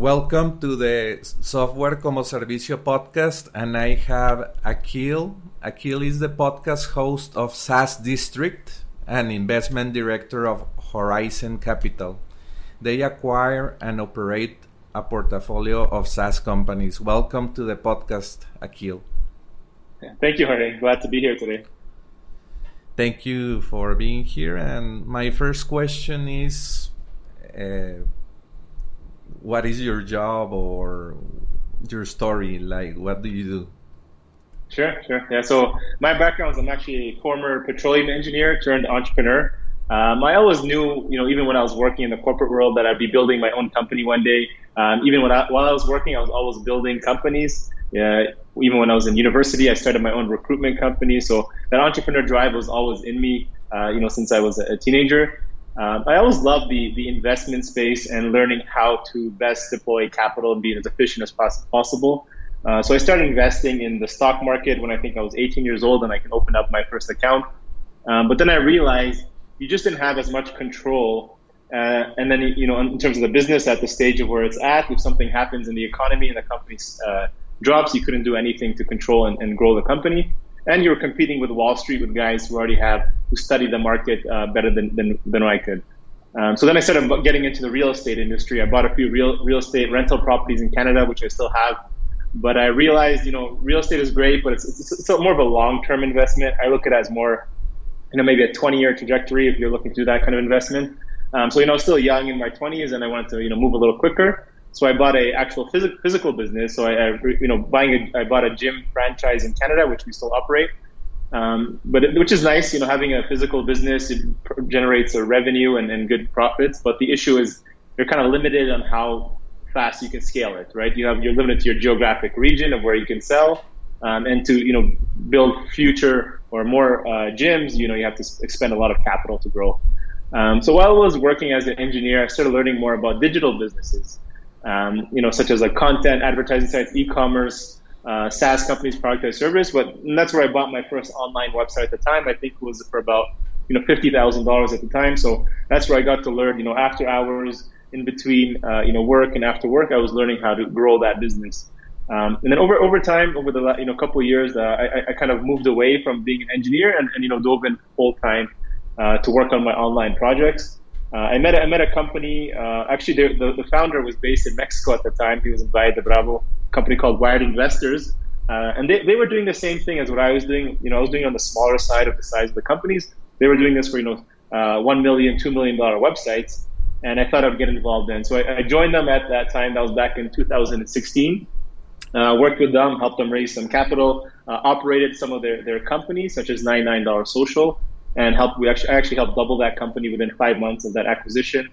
Welcome to the Software como Servicio podcast, and I have Akil. Akil is the podcast host of SaaS District and investment director of Horizon Capital. They acquire and operate a portfolio of SaaS companies. Welcome to the podcast, Akil. Thank you, Jorge. Glad to be here today. Thank you for being here. And my first question is. Uh, what is your job or your story? Like what do you do? Sure sure. Yeah so my background is i'm actually a former petroleum engineer turned entrepreneur. Um, i always knew you know even when i was working in the corporate world that i'd be building my own company one day. Um, even when I, while i was working i was always building companies. Yeah, even when i was in university i started my own recruitment company. So that entrepreneur drive was always in me uh, you know since i was a teenager um, I always love the, the investment space and learning how to best deploy capital and be as efficient as possible. Uh, so I started investing in the stock market when I think I was 18 years old and I can open up my first account. Um, but then I realized you just didn't have as much control. Uh, and then, you know, in terms of the business at the stage of where it's at, if something happens in the economy and the company uh, drops, you couldn't do anything to control and, and grow the company and you're competing with Wall Street with guys who already have who study the market uh, better than, than than I could. Um, so then I started getting into the real estate industry. I bought a few real real estate rental properties in Canada, which I still have. But I realized, you know, real estate is great, but it's, it's, it's more of a long term investment. I look at it as more, you know, maybe a 20 year trajectory if you're looking to do that kind of investment. Um, so you know, still young in my 20s, and I wanted to you know move a little quicker. So I bought a actual phys- physical business. So I, I, you know, buying a, I bought a gym franchise in Canada, which we still operate. Um, but it, which is nice, you know, having a physical business it generates a revenue and, and good profits. But the issue is you're kind of limited on how fast you can scale it, right? You have you're limited to your geographic region of where you can sell, um, and to you know build future or more uh, gyms, you know, you have to expend a lot of capital to grow. Um, so while I was working as an engineer, I started learning more about digital businesses um, you know, such as like content, advertising sites, e-commerce, uh, SaaS companies, product as service. But that's where I bought my first online website at the time. I think it was for about you know fifty thousand dollars at the time. So that's where I got to learn. You know, after hours, in between, uh, you know, work and after work, I was learning how to grow that business. Um, and then over over time, over the you know couple of years, uh, I, I kind of moved away from being an engineer and, and you know dove in full time uh, to work on my online projects. Uh, I met a, I met a company. Uh, actually, the, the founder was based in Mexico at the time. He was in Valle de Bravo, a company called Wired Investors, uh, and they, they were doing the same thing as what I was doing. You know, I was doing on the smaller side of the size of the companies. They were doing this for you know uh, one million, two million dollar websites, and I thought I'd get involved in. So I, I joined them at that time. That was back in 2016. Uh, worked with them, helped them raise some capital, uh, operated some of their, their companies, such as $99 Social, and helped. We actually actually helped double that company within five months of that acquisition,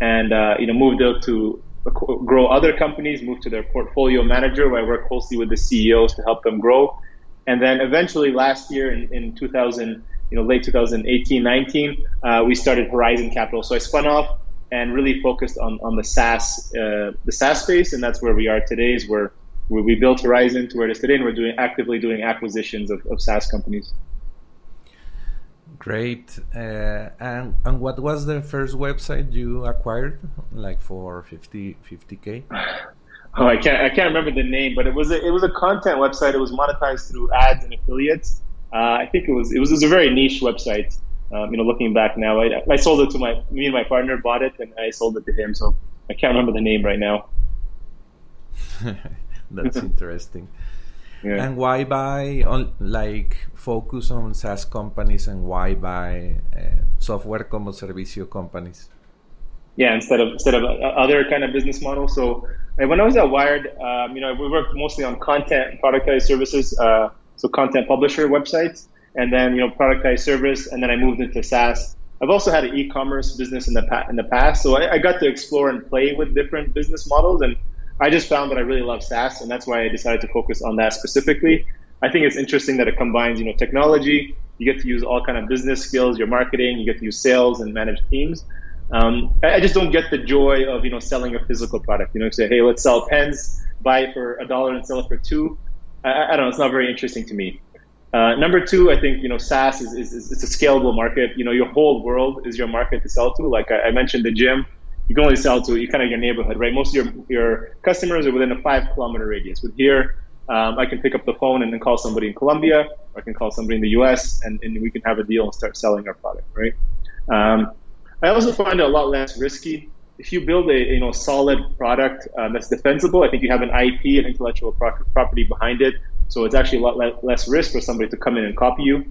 and uh, you know moved out to grow other companies, moved to their portfolio manager, where I work closely with the CEOs to help them grow, and then eventually last year in, in 2000, you know late 2018, 19, uh, we started Horizon Capital. So I spun off and really focused on on the SaaS uh, the SaaS space, and that's where we are today. Is where we built Horizon to where it is today, and we're doing actively doing acquisitions of, of SaaS companies. Great. Uh, and and what was the first website you acquired, like for 50 50k? Oh, I can't I can't remember the name, but it was a, it was a content website. It was monetized through ads and affiliates. Uh, I think it was, it was it was a very niche website. Um, you know, looking back now, I, I sold it to my me and my partner bought it, and I sold it to him. So I can't remember the name right now. That's interesting. Yeah. And why buy on like focus on SaaS companies and why buy uh, software como servicio companies? Yeah, instead of instead of other kind of business models. So when I was at Wired, um, you know, we worked mostly on content, productized services, uh, so content publisher websites, and then you know productized service, and then I moved into SaaS. I've also had an e-commerce business in the pa- in the past, so I, I got to explore and play with different business models, and I just found that I really love SaaS, and that's why I decided to focus on that specifically. I think it's interesting that it combines, you know, technology. You get to use all kind of business skills, your marketing. You get to use sales and manage teams. Um, I, just don't get the joy of you know selling a physical product. You know, say, hey, let's sell pens, buy it for a dollar and sell it for two. I, I, don't know. It's not very interesting to me. Uh, number two, I think you know SaaS is, is, is, it's a scalable market. You know, your whole world is your market to sell to. Like I, I mentioned, the gym, you can only sell to you kind of your neighborhood, right? Most of your your customers are within a five kilometer radius. With here, um, I can pick up the phone and then call somebody in Colombia, or I can call somebody in the U.S. and, and we can have a deal and start selling our product, right? Um, I also find it a lot less risky. If you build a you know solid product um, that's defensible, I think you have an IP an intellectual pro- property behind it, so it's actually a lot le- less risk for somebody to come in and copy you.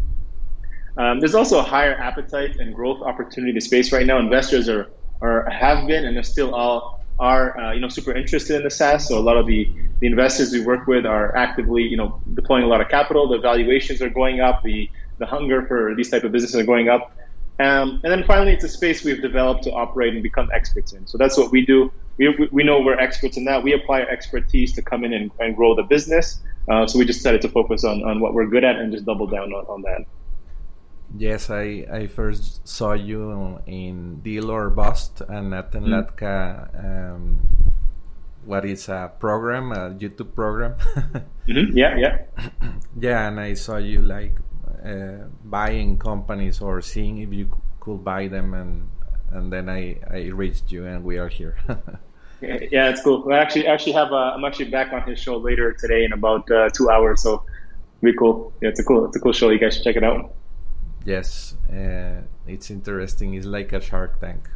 Um, there's also a higher appetite and growth opportunity in the space right now. Investors are, are have been and are still all are uh, you know super interested in the SaaS. So a lot of the, the investors we work with are actively you know deploying a lot of capital. The valuations are going up. The the hunger for these type of businesses are going up. Um, and then finally, it's a space we've developed to operate and become experts in. So that's what we do. We, we know we're experts in that. We apply expertise to come in and, and grow the business. Uh, so we just decided to focus on, on what we're good at and just double down on, on that. Yes, I, I first saw you in Deal or Bust and at Enlatka, mm-hmm. um, what is a program, a YouTube program. mm-hmm. Yeah, yeah. yeah, and I saw you like uh, buying companies or seeing if you could buy them, and and then I I reached you, and we are here. yeah, it's cool. I actually actually have a, I'm actually back on his show later today in about uh, two hours, so be cool. Yeah, it's a cool it's a cool show. You guys should check it out. Yes, uh, it's interesting. It's like a Shark Tank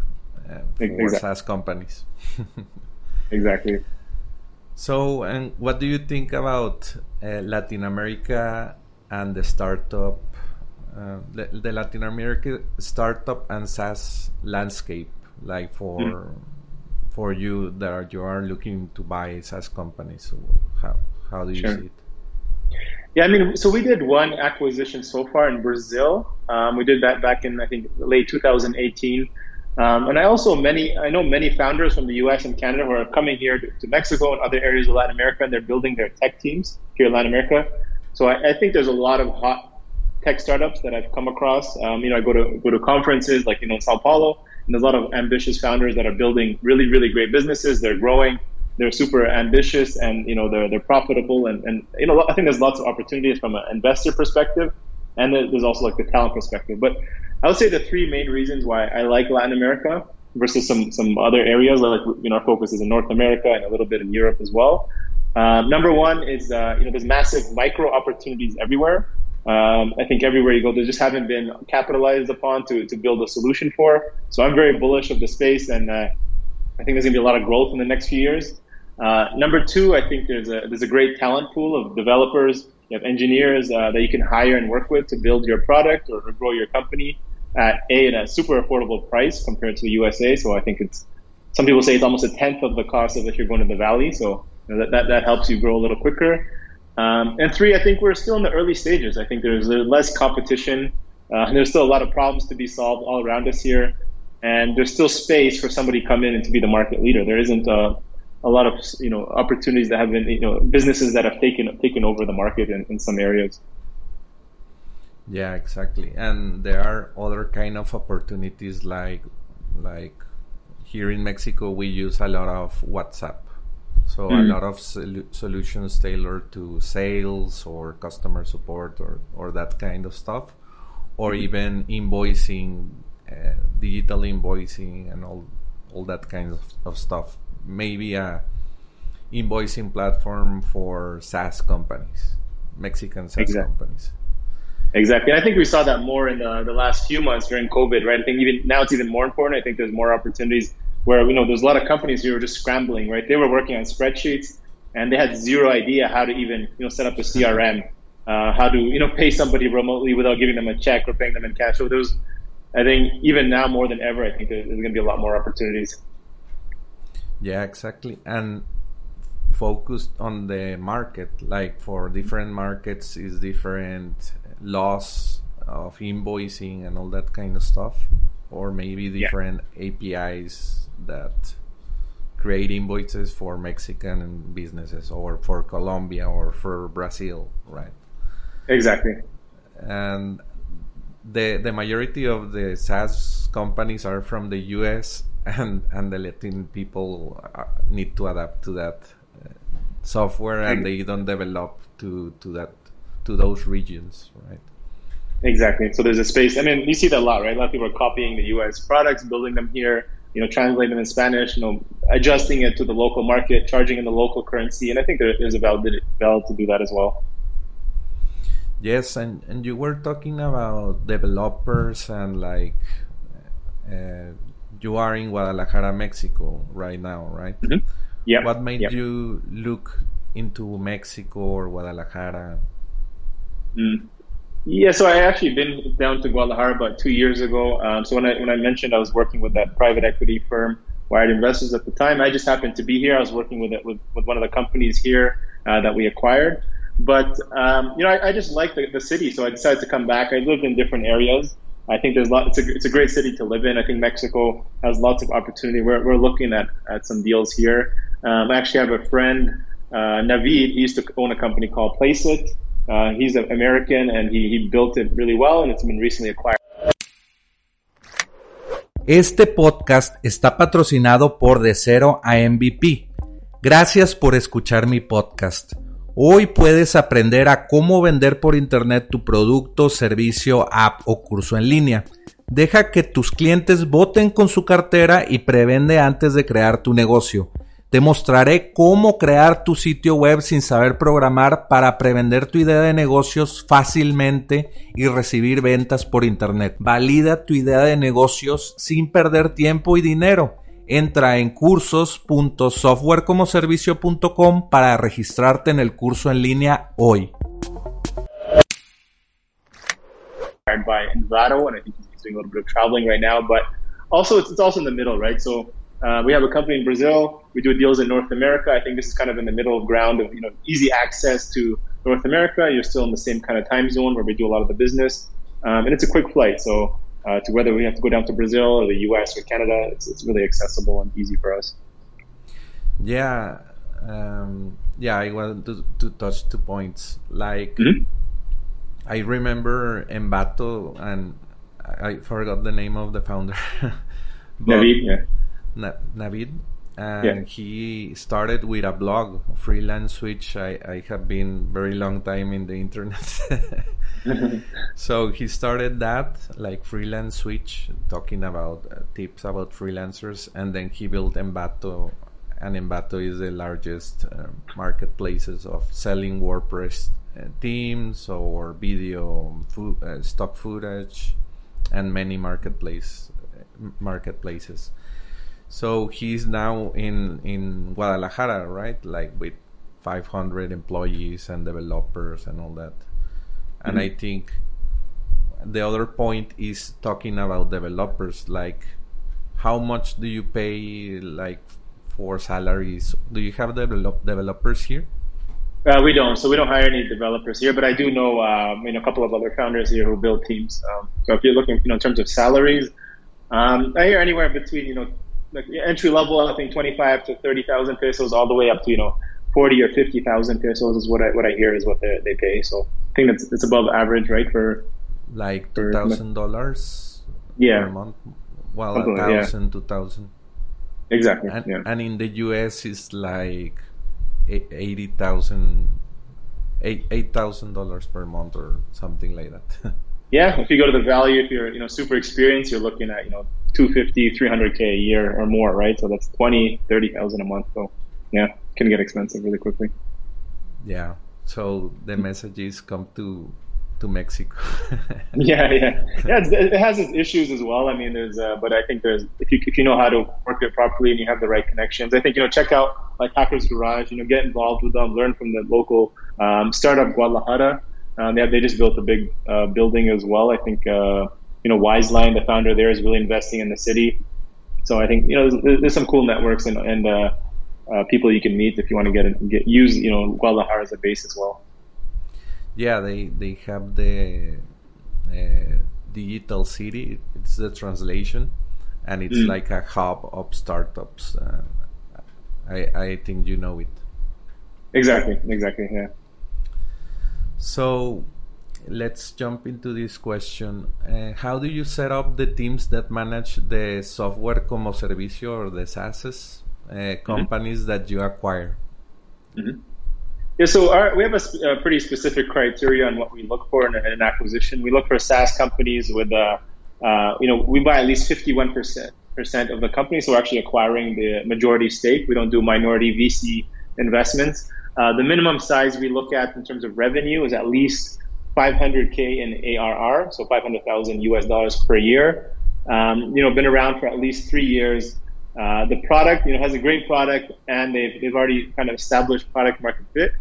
uh, for exactly. SaaS companies. exactly. So, and what do you think about uh, Latin America and the startup, uh, the, the, Latin America startup and SaaS landscape, like for mm. for you that you are looking to buy SaaS companies. So how how do you sure. see it? Yeah, I mean, so we did one acquisition so far in Brazil. Um, we did that back in I think late 2018. Um, and I also many I know many founders from the U.S. and Canada who are coming here to, to Mexico and other areas of Latin America, and they're building their tech teams here in Latin America. So I, I, think there's a lot of hot tech startups that I've come across. Um, you know, I go to go to conferences like you know in Sao Paulo, and there's a lot of ambitious founders that are building really really great businesses. They're growing. They're super ambitious, and you know they're they're profitable, and and you know I think there's lots of opportunities from an investor perspective, and there's also like the talent perspective. But I would say the three main reasons why I like Latin America versus some some other areas, like you know our focus is in North America and a little bit in Europe as well. Um, number one is uh, you know there's massive micro opportunities everywhere. Um, I think everywhere you go, they just haven't been capitalized upon to, to build a solution for. So I'm very bullish of the space, and uh, I think there's going to be a lot of growth in the next few years. Uh, number two, I think there's a there's a great talent pool of developers, you have engineers uh, that you can hire and work with to build your product or, or grow your company at a at a super affordable price compared to the USA. So I think it's some people say it's almost a tenth of the cost of if you're going to the Valley. So that, that, that helps you grow a little quicker. Um, and three, I think we're still in the early stages. I think there's, there's less competition. Uh, there's still a lot of problems to be solved all around us here. And there's still space for somebody to come in and to be the market leader. There isn't a, a lot of you know opportunities that have been you know businesses that have taken taken over the market in, in some areas. Yeah, exactly. And there are other kind of opportunities like like here in Mexico we use a lot of WhatsApp so mm. a lot of sol- solutions tailored to sales or customer support or, or that kind of stuff. or even invoicing, uh, digital invoicing, and all all that kind of, of stuff. Maybe a invoicing platform for SaaS companies, Mexican SaaS exactly. companies. Exactly. And I think we saw that more in the, the last few months during COVID, right? I think even now it's even more important. I think there's more opportunities where, you know, there's a lot of companies who were just scrambling, right? They were working on spreadsheets and they had zero idea how to even, you know, set up a CRM, uh, how to, you know, pay somebody remotely without giving them a check or paying them in cash. So there's, I think even now more than ever, I think there's, there's going to be a lot more opportunities. Yeah, exactly. And focused on the market, like for different markets is different laws of invoicing and all that kind of stuff, or maybe different yeah. APIs that create invoices for Mexican businesses or for Colombia or for Brazil, right? Exactly. And the the majority of the SaaS companies are from the US and and the Latin people uh, need to adapt to that uh, software and they don't develop to to that to those regions, right? Exactly. So there's a space. I mean, you see that a lot, right? A lot of people are copying the U.S. products, building them here, you know, translating them in Spanish, you know, adjusting it to the local market, charging in the local currency, and I think there is a valid valid to do that as well. Yes, and and you were talking about developers and like uh, you are in Guadalajara, Mexico, right now, right? Mm-hmm. Yeah. What made yep. you look into Mexico or Guadalajara? Mm. Yeah, so I actually been down to Guadalajara about two years ago. Um, so when I when I mentioned I was working with that private equity firm, Wired Investors at the time, I just happened to be here. I was working with it with, with one of the companies here uh, that we acquired. But um, you know, I, I just liked the, the city, so I decided to come back. I lived in different areas. I think there's lot. It's a it's a great city to live in. I think Mexico has lots of opportunity. We're we're looking at at some deals here. Um, I actually have a friend, uh, Navid. He used to own a company called Placeit. Uh, he's an American and he, he built it really well and it's been recently acquired. Este podcast está patrocinado por De Cero a MVP. Gracias por escuchar mi podcast. Hoy puedes aprender a cómo vender por Internet tu producto, servicio, app o curso en línea. Deja que tus clientes voten con su cartera y prevende antes de crear tu negocio. Te mostraré cómo crear tu sitio web sin saber programar para prevender tu idea de negocios fácilmente y recibir ventas por internet. Valida tu idea de negocios sin perder tiempo y dinero. Entra en cursos.softwarecomoservicio.com para registrarte en el curso en línea hoy. by Envato, and I think he's doing a little bit of traveling right now, but also it's, it's also in the middle, right? So Uh, we have a company in Brazil. We do deals in North America. I think this is kind of in the middle ground of you know easy access to North America. You're still in the same kind of time zone where we do a lot of the business, um, and it's a quick flight. So uh, to whether we have to go down to Brazil or the U.S. or Canada, it's, it's really accessible and easy for us. Yeah, um, yeah. I want to, to touch two points. Like mm-hmm. I remember Envato, and I forgot the name of the founder. but, yeah Navid, and yeah. he started with a blog, Freelance which I, I have been very long time in the internet. so he started that like FreelanceSwitch talking about uh, tips about freelancers and then he built Envato, and Envato is the largest uh, marketplaces of selling WordPress uh, themes or video uh, stock footage and many marketplace uh, marketplaces so he's now in in Guadalajara, right? Like with 500 employees and developers and all that. And mm-hmm. I think the other point is talking about developers. Like, how much do you pay like for salaries? Do you have develop developers here? Uh, we don't. So we don't hire any developers here, but I do know, know, a couple of other founders here who build teams. Um, so if you're looking, you know, in terms of salaries, um, I hear anywhere between, you know, like entry level, I think 25 to 30,000 pesos all the way up to, you know, 40 or 50,000 pesos is what I, what I hear is what they, they pay. So I think it's, it's above average, right? For like $2,000 yeah. per month. Well, a thousand, yeah. two thousand. Exactly. And, yeah. and in the US, it's like eighty thousand, eight eight thousand dollars per month or something like that. yeah, if you go to the valley, if you're you know super experienced, you're looking at you know 250, 300k a year or more, right? So that's 20, 30,000 a month. So yeah, can get expensive really quickly. Yeah. So the message is come to to Mexico. yeah, yeah, yeah. it has its issues as well. I mean, there's, uh, but I think there's if you if you know how to work it properly and you have the right connections, I think you know check out like Hackers Garage. You know, get involved with them, learn from the local um, startup Guadalajara. Um, they they just built a big uh, building as well. I think uh, you know Wiseline, the founder there, is really investing in the city. So I think you know there's, there's some cool networks and and uh, people you can meet if you want to get get use you know Guadalajara as a base as well. Yeah, they they have the uh, digital city. It's the translation, and it's mm. like a hub of startups. Uh, I I think you know it. Exactly. Exactly. Yeah. So let's jump into this question. Uh, how do you set up the teams that manage the software como servicio or the SaaS uh, mm-hmm. companies mm-hmm. that you acquire? Mm-hmm. Yeah, so our, we have a, a, pretty specific criteria on what we look for in, in an acquisition. We look for SaaS companies with, uh, uh, you know, we buy at least 51% of the company, so we're actually acquiring the majority stake. We don't do minority VC investments. Uh, the minimum size we look at in terms of revenue is at least 500k in ARR, so 500,000 US dollars per year. Um, you know, been around for at least three years. Uh, the product, you know, has a great product, and they've they've already kind of established product market fit.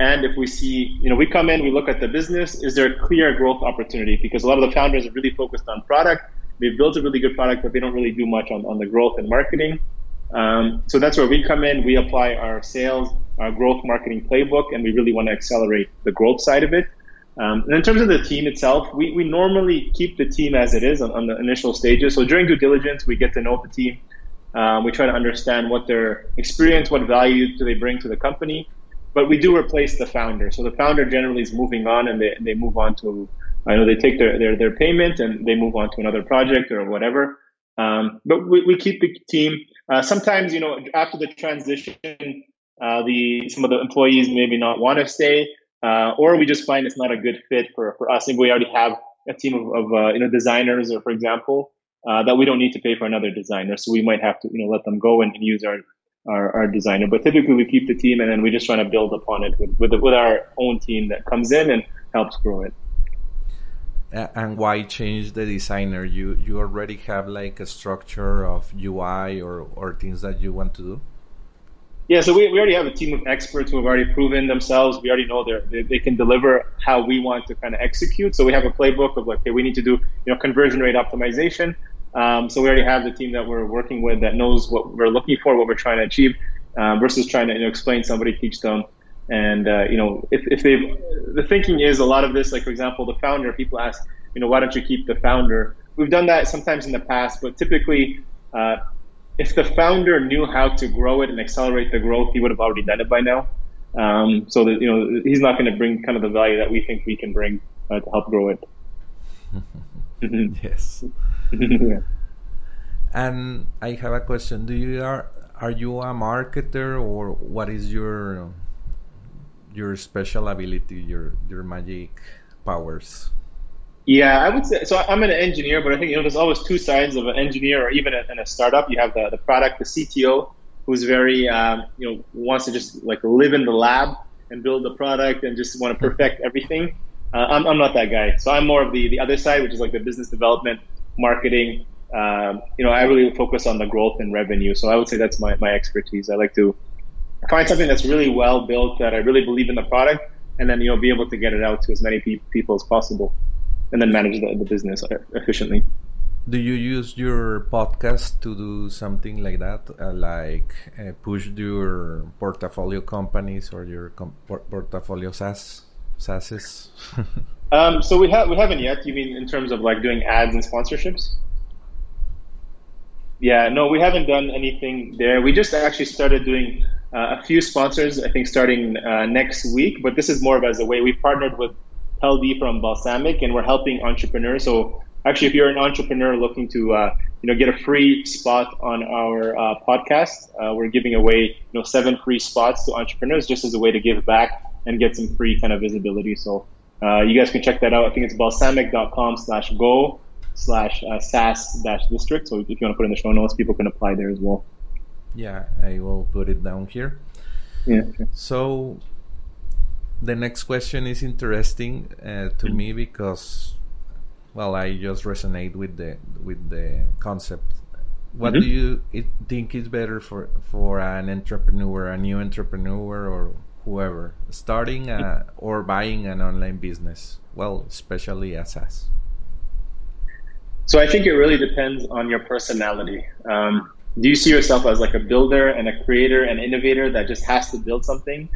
And if we see, you know, we come in, we look at the business, is there a clear growth opportunity? Because a lot of the founders are really focused on product. They've built a really good product, but they don't really do much on, on the growth and marketing. Um, so that's where we come in. We apply our sales, our growth marketing playbook, and we really want to accelerate the growth side of it. Um, and in terms of the team itself, we, we normally keep the team as it is on, on the initial stages. So during due diligence, we get to know the team. Um, we try to understand what their experience, what value do they bring to the company but we do replace the founder. So the founder generally is moving on and they, they move on to, I know they take their, their, their payment and they move on to another project or whatever. Um, but we, we keep the team. Uh, sometimes, you know, after the transition, uh, the some of the employees maybe not want to stay, uh, or we just find it's not a good fit for, for us. Maybe we already have a team of, of uh, you know designers, or for example, uh, that we don't need to pay for another designer, so we might have to you know let them go and, use our our, our designer. But typically we keep the team and then we just try to build upon it with, with, with our own team that comes in and helps grow it. and why change the designer? You you already have like a structure of UI or, or things that you want to do? Yeah, so we, we already have a team of experts who have already proven themselves. We already know they they can deliver how we want to kind of execute. So we have a playbook of like, okay, we need to do you know conversion rate optimization. Um, so we already have the team that we're working with that knows what we're looking for, what we're trying to achieve, um, versus trying to you know, explain somebody, teach them. And uh, you know, if, if they the thinking is a lot of this, like for example, the founder. People ask, you know, why don't you keep the founder? We've done that sometimes in the past, but typically, uh, if the founder knew how to grow it and accelerate the growth, he would have already done it by now. Um, so that you know, he's not going to bring kind of the value that we think we can bring uh, to help grow it. yes. And I have a question. Do you are are you a marketer or what is your your special ability, your your magic powers? Yeah, I would say so. I'm an engineer, but I think you know there's always two sides of an engineer, or even in a startup. You have the, the product, the CTO, who's very um, you know wants to just like live in the lab and build the product and just want to perfect everything. Uh, I'm, I'm not that guy. So I'm more of the, the other side, which is like the business development, marketing. Um, you know, I really focus on the growth and revenue. So I would say that's my, my expertise. I like to find something that's really well built, that I really believe in the product, and then, you know, be able to get it out to as many pe- people as possible and then manage the, the business efficiently. Do you use your podcast to do something like that, uh, like uh, push your portfolio companies or your com- portfolio SaaS? SaaSes? um, so we have we haven't yet. You mean in terms of like doing ads and sponsorships? Yeah, no, we haven't done anything there. We just actually started doing uh, a few sponsors. I think starting uh, next week. But this is more of as a way we partnered with Peldi from Balsamiq, and we're helping entrepreneurs. So actually, if you're an entrepreneur looking to uh, you know get a free spot on our uh, podcast, uh, we're giving away you know seven free spots to entrepreneurs just as a way to give back and get some free kind of visibility. So Uh, you guys can check that out. I think it's balsamiq.com slash go slash uh, dash district. So if you want to put in the show notes, people can apply there as well. Yeah, I will put it down here. Yeah. So the next question is interesting uh, to mm-hmm. me because, well, I just resonate with the with the concept. What mm-hmm. do you it, think is better for for an entrepreneur, a new entrepreneur, or whoever starting a, or buying an online business? Well, especially a SaaS. So I think it really depends on your personality. Um, do you see yourself as like a builder and a creator and innovator that just has to build something?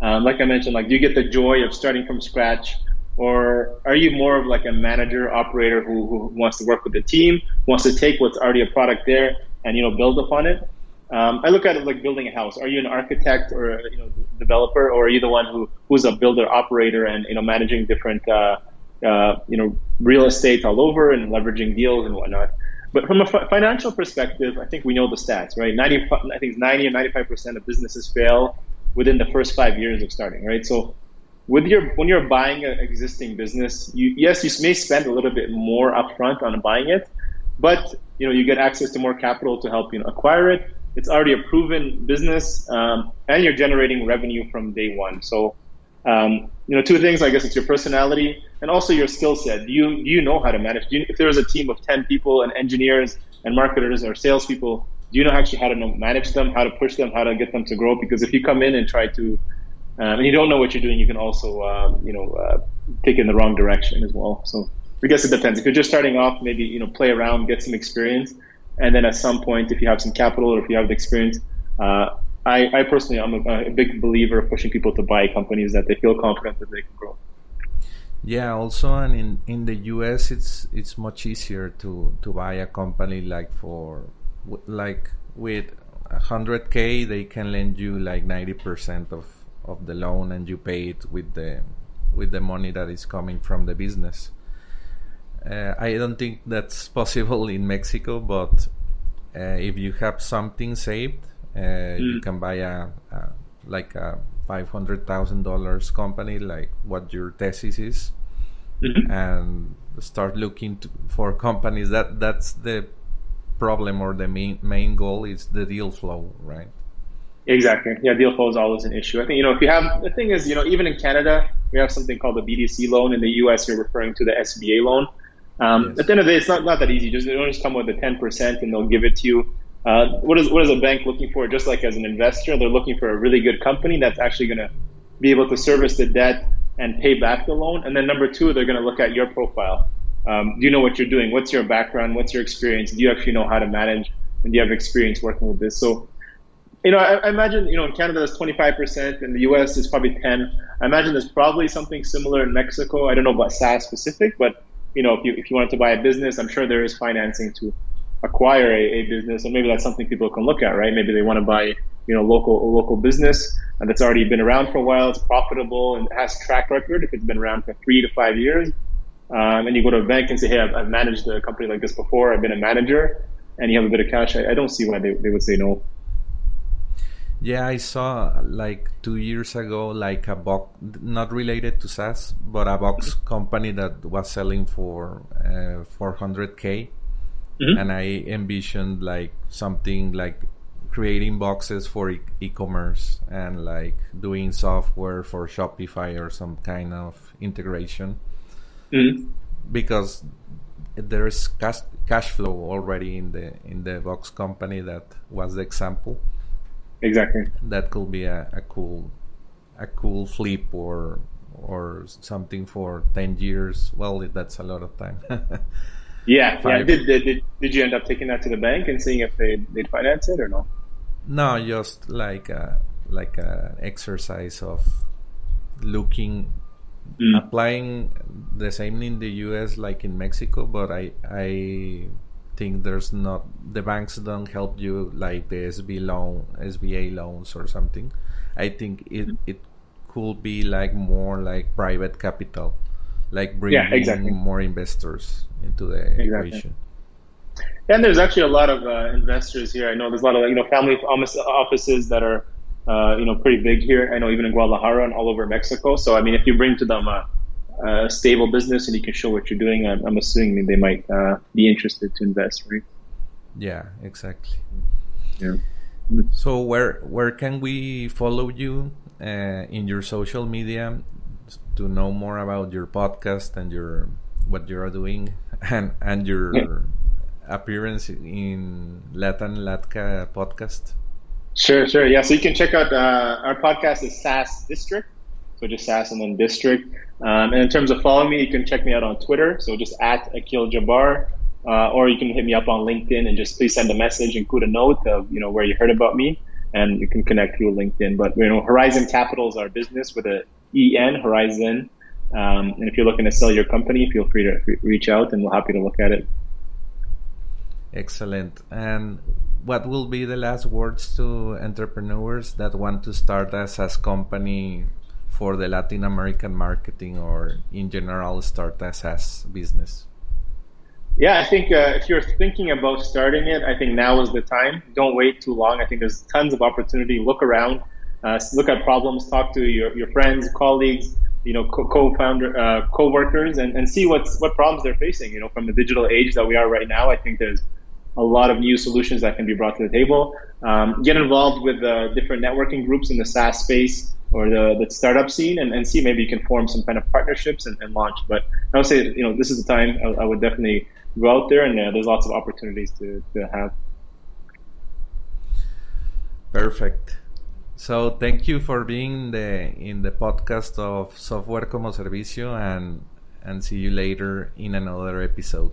Um, like I mentioned, like do you get the joy of starting from scratch, or are you more of like a manager operator who, who wants to work with the team, wants to take what's already a product there and you know build upon it? Um, I look at it like building a house. Are you an architect or a you know developer, or are you the one who who's a builder operator and you know managing different uh, uh, you know real estate all over and leveraging deals and whatnot? But from a financial perspective, I think we know the stats, right? 90, I think 90 or 95 percent of businesses fail within the first five years of starting, right? So with your when you're buying an existing business, you yes, you may spend a little bit more upfront on buying it, but you know you get access to more capital to help you know, acquire it. It's already a proven business, um, and you're generating revenue from day one. So um, you know, two things. I guess it's your personality and also your skill set. Do you do you know how to manage? You, if there was a team of ten people and engineers and marketers or salespeople, do you know actually how to manage them, how to push them, how to get them to grow? Because if you come in and try to um, and you don't know what you're doing, you can also uh, you know uh, take in the wrong direction as well. So I guess it depends. If you're just starting off, maybe you know play around, get some experience, and then at some point, if you have some capital or if you have the experience, uh, I, I personally I'm a, a, big believer of pushing people to buy companies that they feel confident that they can grow. Yeah, also, and in, in the US, it's it's much easier to to buy a company like for like with hundred k, they can lend you like ninety percent of of the loan, and you pay it with the with the money that is coming from the business. Uh, I don't think that's possible in Mexico, but uh, if you have something saved, mm. You can buy a, a like a five hundred thousand dollars company, like what your thesis is, mm-hmm. and start looking to, for companies. That that's the problem or the main main goal is the deal flow, right? Exactly. Yeah, deal flow is always an issue. I think you know if you have the thing is you know even in Canada we have something called the BDC loan. In the U.S. you're referring to the SBA loan. Um, yes. At the end of the day, it's not, not that easy. Just they don't just come with the ten percent and they'll give it to you. Uh, what is what is a bank looking for? Just like as an investor, they're looking for a really good company that's actually going to be able to service the debt and pay back the loan. And then number two, they're going to look at your profile. Um, do you know what you're doing? What's your background? What's your experience? Do you actually know how to manage? And do you have experience working with this? So, you know, I, I imagine you know in Canada there's 25%, in the U.S. it's probably 10. I imagine there's probably something similar in Mexico. I don't know about SaaS specific, but you know, if you if you wanted to buy a business, I'm sure there is financing to acquire a, a business, and maybe that's something people can look at, right? Maybe they want to buy, you know, local a local business and that's already been around for a while, it's profitable and has track record. If it's been around for three to five years, um, and you go to a bank and say, "Hey, I've, I've, managed a company like this before. I've been a manager," and you have a bit of cash, I, I don't see why they, they would say no. Yeah, I saw like two years ago, like a box not related to SaaS, but a box company that was selling for uh, 400k mm-hmm. and I envisioned like something like creating boxes for e- commerce and like doing software for Shopify or some kind of integration mm-hmm. because there's cash, cash flow already in the in the box company that was the example exactly that could be a, a cool a cool flip or or something for 10 years well that's a lot of time Yeah, yeah. Did, did, did you end up taking that to the bank and seeing if they they'd finance it or no? No, just like a, like an exercise of looking, mm. applying the same in the U.S. like in Mexico, but I I think there's not the banks don't help you like the SB loan, SBA loans or something. I think it mm. it could be like more like private capital like bringing yeah, exactly. more investors into the exactly. equation. And there's actually a lot of uh, investors here. I know there's a lot of you know family offices that are uh, you know pretty big here. I know even in Guadalajara and all over Mexico. So I mean, if you bring to them a, a stable business and you can show what you're doing, I'm, I'm assuming they might uh, be interested to invest, right? Yeah, exactly. Yeah. So where where can we follow you uh, in your social media to know more about your podcast and your what you are doing and and your yeah. appearance in Nathan Latka podcast? Sure, sure. Yeah, so you can check out uh, our podcast is SaaS District, so just SaaS and then District. Um, and in terms of following me, you can check me out on Twitter, so just at Akil Jabbar, uh, or you can hit me up on LinkedIn and just please send a message, include a note of you know where you heard about me, and you can connect through LinkedIn. But you know, Horizon Capital is our business with a EN Horizon. Um, and if you're looking to sell your company, feel free to reach out, and we're happy to look at it. Excellent. And what will be the last words to entrepreneurs that want to start a SaaS company for the Latin American marketing or in general start a SaaS business? Yeah, I think uh, if you're thinking about starting it, I think now is the time. Don't wait too long. I think there's tons of opportunity. Look around, uh, look at problems, talk to your, your friends, colleagues, you know, co-founder, uh, co-workers, and, and see what's what problems they're facing. You know, from the digital age that we are right now, I think there's a lot of new solutions that can be brought to the table. Um, get involved with the different networking groups in the SaaS space or the, the startup scene and, and see maybe you can form some kind of partnerships and, and launch. But I would say, you know, this is the time I, I would definitely go out there, and uh, there's lots of opportunities to, to have. Perfect. So thank you for being the in the podcast of Software como Servicio, and and see you later in another episode.